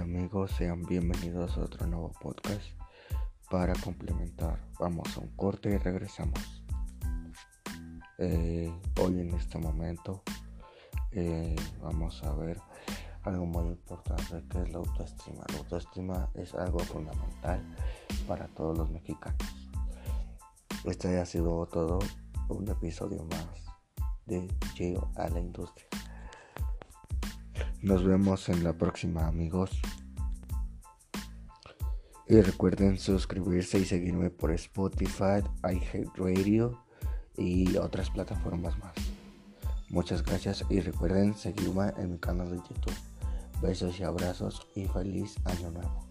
amigos? Sean bienvenidos a otro nuevo podcast para complementar. Vamos a un corte y regresamos. Eh, hoy en este momento eh, vamos a ver algo muy importante que es la autoestima. La autoestima es algo fundamental para todos los mexicanos. Este ha sido todo un episodio más de Geo a la Industria. Nos vemos en la próxima amigos. Y recuerden suscribirse y seguirme por Spotify, iHeartRadio y otras plataformas más. Muchas gracias y recuerden seguirme en mi canal de YouTube. Besos y abrazos y feliz año nuevo.